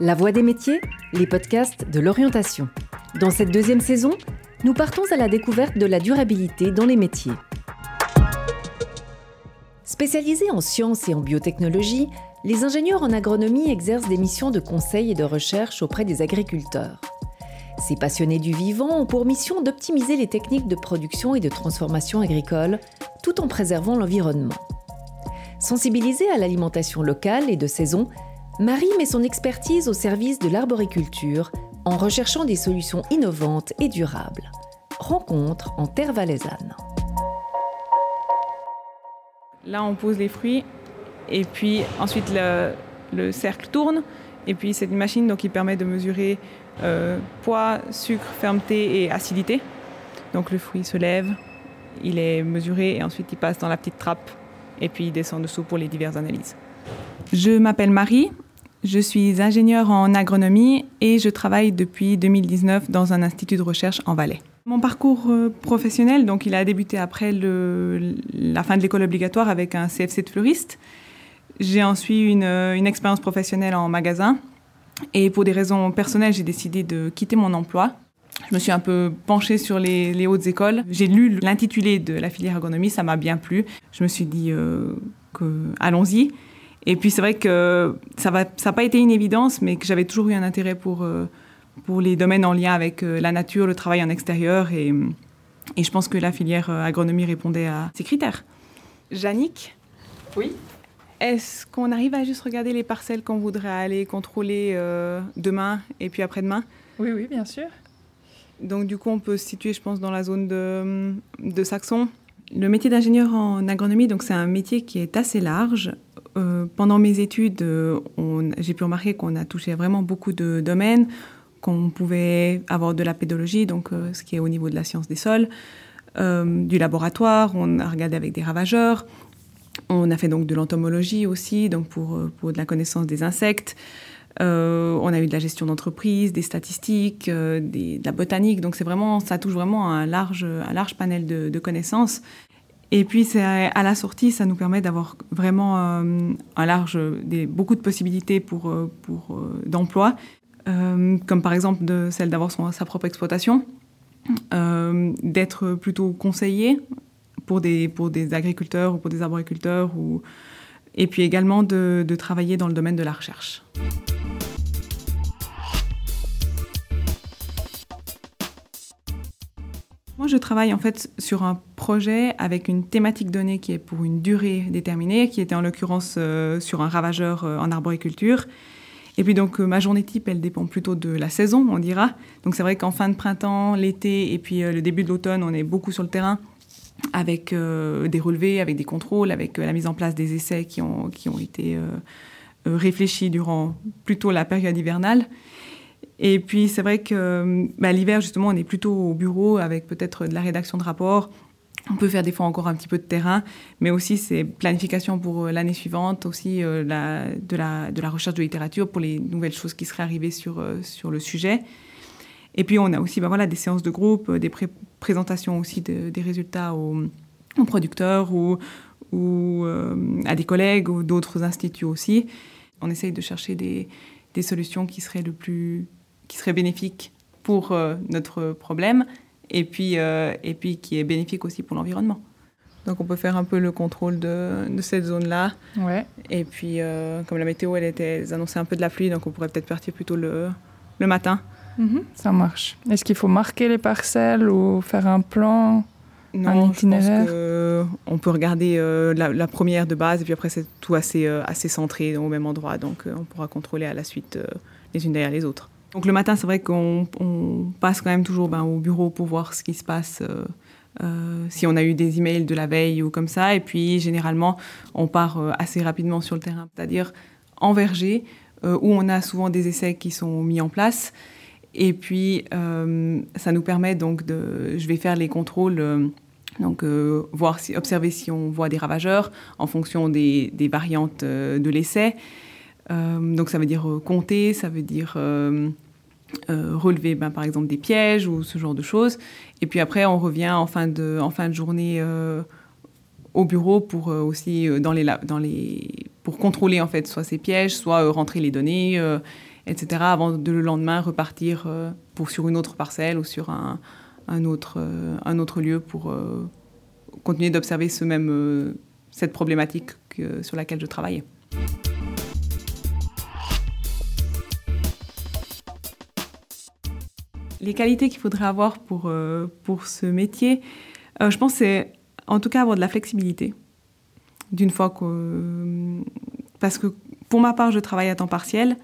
La Voix des métiers, les podcasts de l'orientation. Dans cette deuxième saison, nous partons à la découverte de la durabilité dans les métiers. Spécialisés en sciences et en biotechnologie, les ingénieurs en agronomie exercent des missions de conseil et de recherche auprès des agriculteurs. Ces passionnés du vivant ont pour mission d'optimiser les techniques de production et de transformation agricole tout en préservant l'environnement. Sensibilisée à l'alimentation locale et de saison, Marie met son expertise au service de l'arboriculture en recherchant des solutions innovantes et durables. Rencontre en terre valaisanne. Là, on pose les fruits et puis ensuite le, cercle tourne. Et puis c'est une machine donc, qui permet de mesurer euh, poids, sucre, fermeté et acidité. Donc le fruit se lève, il est mesuré et ensuite il passe dans la petite trappe et puis il descend dessous pour les diverses analyses. Je m'appelle Marie, je suis ingénieure en agronomie et je travaille depuis 2019 dans un institut de recherche en Valais. Mon parcours euh, professionnel, donc il a débuté après la fin de l'école obligatoire avec un CFC de fleuriste. J'ai ensuite une, euh, une expérience professionnelle en magasin et pour des raisons personnelles, j'ai décidé de quitter mon emploi. Je me suis un peu penchée sur les, hautes écoles. J'ai lu l'intitulé de la filière agronomie, ça m'a bien plu. Je me suis dit euh, que allons-y. Et puis c'est vrai que ça n'a ça pas été une évidence, mais que j'avais toujours eu un intérêt pour pour les domaines en lien avec euh, la nature, le travail en extérieur. Et, et je pense que la filière euh, agronomie répondait à ces critères. Jannick? Oui Est-ce qu'on arrive à juste regarder les parcelles qu'on voudrait aller contrôler euh, demain et puis après-demain? Oui, oui, bien sûr. Donc du coup, on peut se situer, je pense, dans la zone de, de Saxon. Le métier d'ingénieur en agronomie, donc c'est un métier qui est assez large. Pendant mes études, j'ai pu remarquer qu'on a touché vraiment beaucoup de domaines qu'on pouvait avoir de la pédologie, donc euh, ce qui est au niveau de la science des sols, euh, du laboratoire, on a regardé avec des ravageurs, on a fait donc de l'entomologie aussi, donc pour, euh, pour de la connaissance des insectes. on a eu de la gestion d'entreprise, des statistiques, de la botanique. Donc c'est vraiment, ça touche vraiment un large, un large panel de, connaissances. Et puis à la sortie, ça nous permet d'avoir vraiment un large, beaucoup de possibilités pour, pour d'emploi. Euh, comme par exemple celle d'avoir sa propre exploitation, euh, d'être plutôt conseillé pour des, pour agriculteurs ou pour des arboriculteurs, et puis également de, de travailler dans le domaine de la recherche. Moi, je travaille en fait sur un avec une thématique donnée qui est pour une durée déterminée, qui était en l'occurrence euh, sur un ravageur en arboriculture, et puis donc euh, ma journée type, elle dépend plutôt de la saison, on dira. Donc c'est vrai qu'en fin de printemps, l'été et puis euh, le début de l'automne, on est beaucoup sur le terrain avec euh, des relevés, avec des contrôles, avec la mise en place des essais qui ont, qui ont été réfléchis durant plutôt la période hivernale. Et puis c'est vrai que bah, l'hiver, justement, on est plutôt au bureau avec peut-être de la rédaction de rapports, on peut faire des fois encore un petit peu de terrain, mais aussi c'est planification pour euh, l'année suivante, aussi euh, de, la, recherche de littérature pour les nouvelles choses qui seraient arrivées sur, euh, sur le sujet. Et puis on a aussi ben voilà, des séances de groupe, des présentations aussi des résultats aux, producteurs ou, ou à des collègues ou d'autres instituts aussi. On essaye de chercher des, des, solutions qui seraient, le plus, qui seraient bénéfiques pour notre problème et puis, euh, et puis qui est bénéfique aussi pour l'environnement. Donc on peut faire un peu le contrôle de, de cette zone-là. Ouais. Et puis, euh, comme la météo, elle, était, annonçait un peu de la pluie, donc on pourrait peut-être partir plutôt le, le matin. Mhm, ça marche. Est-ce qu'il faut marquer les parcelles ou faire un plan non, un itinéraire je pense on peut regarder euh, la, première de base et puis après c'est tout assez, assez centré au même endroit, donc on pourra contrôler à la suite les unes derrière les autres. Donc le matin, c'est vrai qu'on passe quand même toujours ben, au bureau pour voir ce qui se passe, euh, euh, si on a eu des emails de la veille ou comme ça. Et puis généralement, on part euh, assez rapidement sur le terrain, c'est-à-dire en verger, où on a souvent des essais qui sont mis en place. Et puis ça nous permet donc de, je vais faire les contrôles. Donc, voir si, observer si on voit des ravageurs en fonction des, des variantes de l'essai. donc, ça veut dire compter, ça veut dire euh, relever ben, par exemple des pièges ou ce genre de choses. Et puis après, on revient en fin de, journée euh, au bureau pour euh, aussi pour contrôler en fait soit ces pièges, soit rentrer les données etc., avant de le lendemain repartir pour, sur une autre parcelle ou sur un, autre, lieu pour continuer d'observer cette problématique sur laquelle je travaillais. Les qualités qu'il faudrait avoir pour, euh, pour ce métier, euh, je pense c'est en tout cas avoir de la flexibilité. D'une fois que... Parce que pour ma part, je travaille à temps partiel,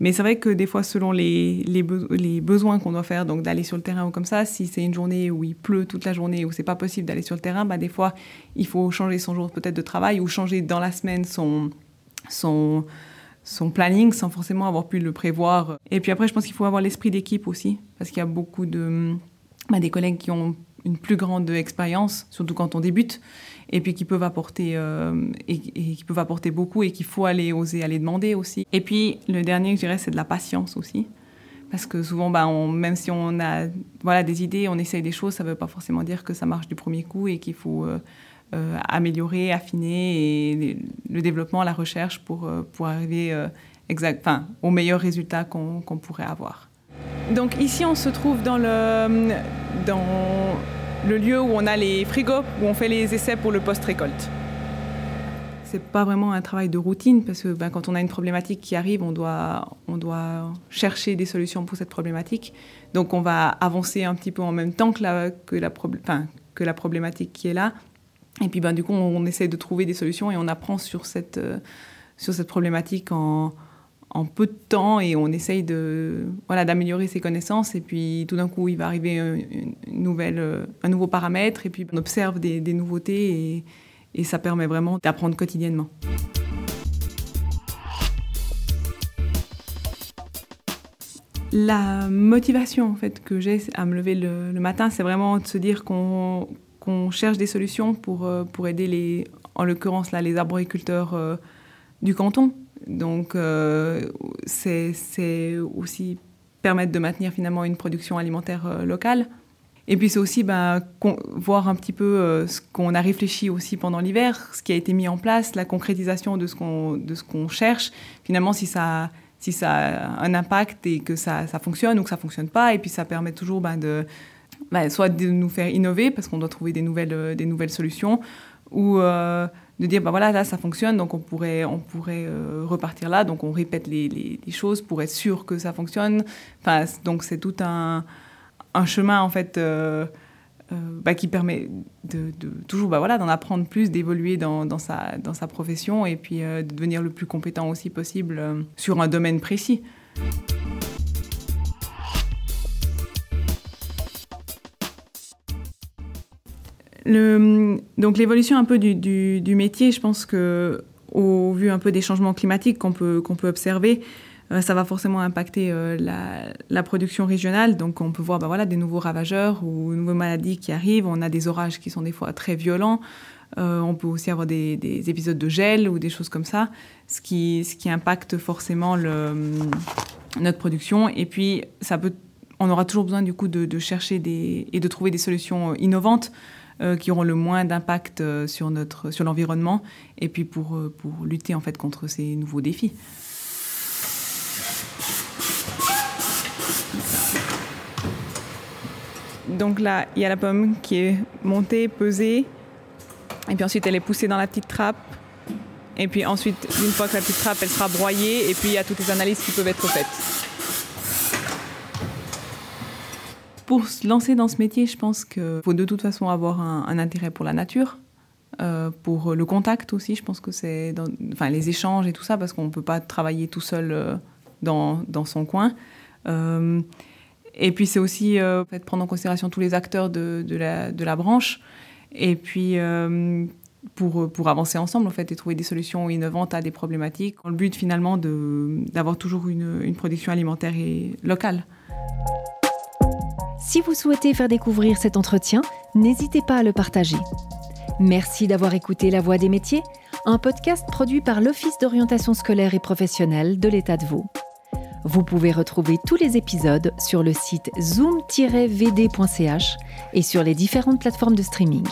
mais c'est vrai que des fois, selon les, les, les besoins qu'on doit faire, donc d'aller sur le terrain ou comme ça, si c'est une journée où il pleut toute la journée, où c'est pas possible d'aller sur le terrain, bah, des fois, il faut changer son jour peut-être de travail ou changer dans la semaine son, son, son planning sans forcément avoir pu le prévoir. Et puis après, je pense qu'il faut avoir l'esprit d'équipe aussi, parce qu'il y a beaucoup de bah, des collègues qui ont une plus grande expérience, surtout quand on débute, et puis qui peuvent apporter euh, et, qui peuvent apporter beaucoup et qu'il faut aller oser aller demander aussi. Et puis le dernier, je dirais, c'est de la patience aussi. Parce que souvent, bah, même si on a voilà, des idées, on essaye des choses, ça ne veut pas forcément dire que ça marche du premier coup et qu'il faut euh, améliorer, affiner et le développement, la recherche pour, euh, pour arriver euh, exact, au meilleur résultat qu'on pourrait avoir. Donc ici, on se trouve dans le, dans le lieu où on a les frigos, où on fait les essais pour le post-récolte. C'est pas vraiment un travail de routine parce que ben, quand on a une problématique qui arrive, on doit, on doit chercher des solutions pour cette problématique. Donc on va avancer un petit peu en même temps que la, que la, que la problématique qui est là et puis ben, du coup, on, essaie de trouver des solutions et on apprend sur cette, euh, sur cette problématique en, peu de temps et on essaye de, voilà, d'améliorer ses connaissances. Et puis tout d'un coup, il va arriver une, nouvelle, euh, un nouveau paramètre et puis on observe des, nouveautés et, ça permet vraiment d'apprendre quotidiennement. La motivation en fait que j'ai à me lever le, le matin, c'est vraiment de se dire qu'on qu'on cherche des solutions pour, euh, pour aider, les, en l'occurrence, là, les arboriculteurs euh, du canton. Donc, euh, c'est aussi permettre de maintenir finalement une production alimentaire locale. Et puis c'est aussi ben, voir un petit peu ce qu'on a réfléchi aussi pendant l'hiver, ce qui a été mis en place, la concrétisation de ce qu'on qu'on cherche. Finalement, si ça, si ça a un impact et que ça, ça fonctionne ou que ça fonctionne pas, et puis ça permet toujours ben, de, bah, soit de nous faire innover parce qu'on doit trouver des nouvelles, euh, des nouvelles solutions, ou euh, de dire, bah voilà, là, ça fonctionne, donc on pourrait, on pourrait euh, repartir là, donc on répète les, les, choses pour être sûr que ça fonctionne. Enfin, donc c'est tout un, un, chemin, en fait, bah, qui permet de, de toujours bah, voilà, d'en apprendre plus, d'évoluer dans, dans, sa, dans sa profession et puis de devenir le plus compétent aussi possible sur un domaine précis. Donc l'évolution un peu du, métier, je pense que au vu un peu des changements climatiques qu'on peut, qu'on peut observer, euh, ça va forcément impacter euh, la, production régionale. Donc on peut voir bah, voilà, des nouveaux ravageurs ou de nouvelles maladies qui arrivent. On a des orages qui sont des fois très violents. Euh, on peut aussi avoir des, des, épisodes de gel ou des choses comme ça, ce qui, ce qui impacte forcément notre production. Et puis ça peut, on aura toujours besoin du coup de, de chercher des, et de trouver des solutions innovantes euh, qui auront le moins d'impact euh, sur, notre, sur l'environnement et puis pour, euh, pour lutter en fait contre ces nouveaux défis. Donc là, il y a la pomme qui est montée, pesée, et puis ensuite elle est poussée dans la petite trappe. Et puis ensuite, une fois que la petite trappe, elle sera broyée, et puis il y a toutes les analyses qui peuvent être faites. Pour se lancer dans ce métier, je pense qu'il faut de toute façon avoir un, intérêt pour la nature, euh, pour le contact aussi. Je pense que c'est enfin, les échanges et tout ça, parce qu'on ne peut pas travailler tout seul euh, dans, dans, son coin. Euh, et puis c'est aussi prendre en considération tous les acteurs de, la, branche. Et puis pour, avancer ensemble en fait et trouver des solutions innovantes à des problématiques. Le but finalement d'avoir toujours une, une production alimentaire et locale. Si vous souhaitez faire découvrir cet entretien, n'hésitez pas à le partager. Merci d'avoir écouté La Voix des métiers, un podcast produit par l'Office d'orientation scolaire et professionnelle de l'État de Vaud. Vous pouvez retrouver tous les épisodes sur le site zoom-vd.ch et sur les différentes plateformes de streaming.